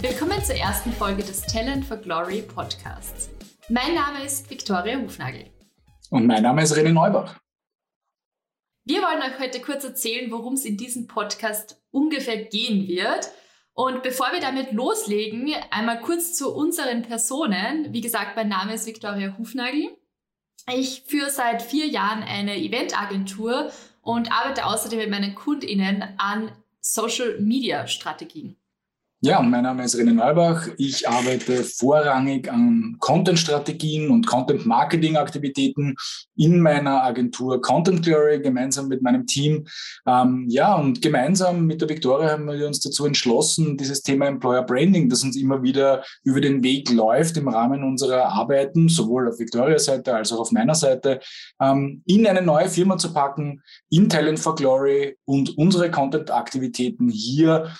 Willkommen zur ersten Folge des Talent for Glory Podcasts. Mein Name ist Viktoria Hufnagel. Und mein Name ist René Neubach. Wir wollen euch heute kurz erzählen, worum es in diesem Podcast ungefähr gehen wird. Und bevor wir damit loslegen, einmal kurz zu unseren Personen. Wie gesagt, mein Name ist Viktoria Hufnagel. Ich führe seit vier Jahren eine Eventagentur und arbeite außerdem mit meinen KundInnen an Social Media Strategien. Ja, mein Name ist René Neubach. Ich arbeite vorrangig an Content-Strategien und Content-Marketing-Aktivitäten in meiner Agentur Content Glory gemeinsam mit meinem Team. Ähm, ja, und gemeinsam mit der Victoria haben wir uns dazu entschlossen, dieses Thema Employer Branding, das uns immer wieder über den Weg läuft im Rahmen unserer Arbeiten, sowohl auf Victorias Seite als auch auf meiner Seite, ähm, in eine neue Firma zu packen, in Talent for Glory und unsere Content-Aktivitäten hier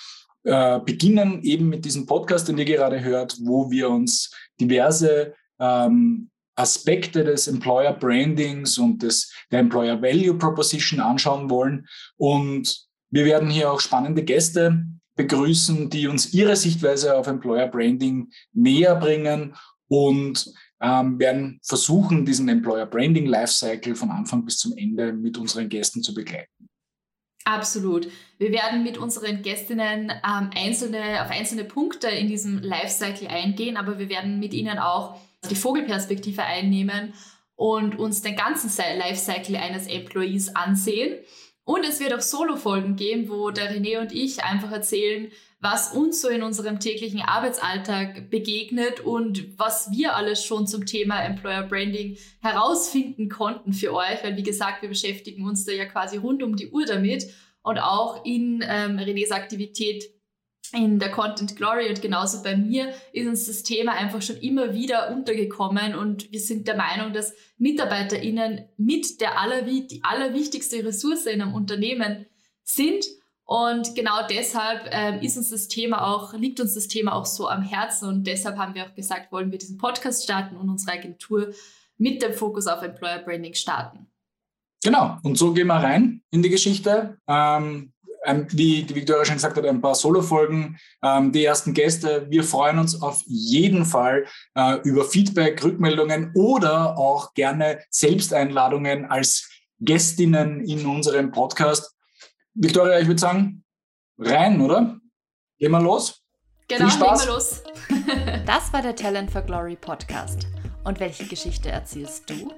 äh, beginnen eben mit diesem Podcast, den ihr gerade hört, wo wir uns diverse ähm, Aspekte des Employer Brandings und des, der Employer Value Proposition anschauen wollen. Und wir werden hier auch spannende Gäste begrüßen, die uns ihre Sichtweise auf Employer Branding näher bringen und ähm, werden versuchen, diesen Employer Branding Lifecycle von Anfang bis zum Ende mit unseren Gästen zu begleiten. Absolut. Wir werden mit unseren Gästinnen ähm, einzelne, auf einzelne Punkte in diesem Lifecycle eingehen, aber wir werden mit ihnen auch die Vogelperspektive einnehmen und uns den ganzen Lifecycle eines Employees ansehen. Und es wird auch Solo-Folgen geben, wo der René und ich einfach erzählen, was uns so in unserem täglichen Arbeitsalltag begegnet und was wir alles schon zum Thema Employer Branding herausfinden konnten für euch, weil wie gesagt, wir beschäftigen uns da ja quasi rund um die Uhr damit und auch in ähm, Renés Aktivität in der Content Glory und genauso bei mir ist uns das Thema einfach schon immer wieder untergekommen und wir sind der Meinung, dass MitarbeiterInnen mit der aller, die allerwichtigste Ressource in einem Unternehmen sind und genau deshalb ähm, ist uns das Thema auch, liegt uns das Thema auch so am Herzen und deshalb haben wir auch gesagt, wollen wir diesen Podcast starten und unsere Agentur mit dem Fokus auf Employer Branding starten. Genau, und so gehen wir rein in die Geschichte. Ähm, wie die Victoria schon gesagt hat, ein paar Solo-Folgen, ähm, die ersten Gäste. Wir freuen uns auf jeden Fall äh, über Feedback, Rückmeldungen oder auch gerne Selbsteinladungen als Gästinnen in unserem Podcast. Victoria, ich würde sagen, rein, oder? Gehen wir los? Genau, Viel Spaß. wir los. das war der Talent for Glory Podcast. Und welche Geschichte erzählst du?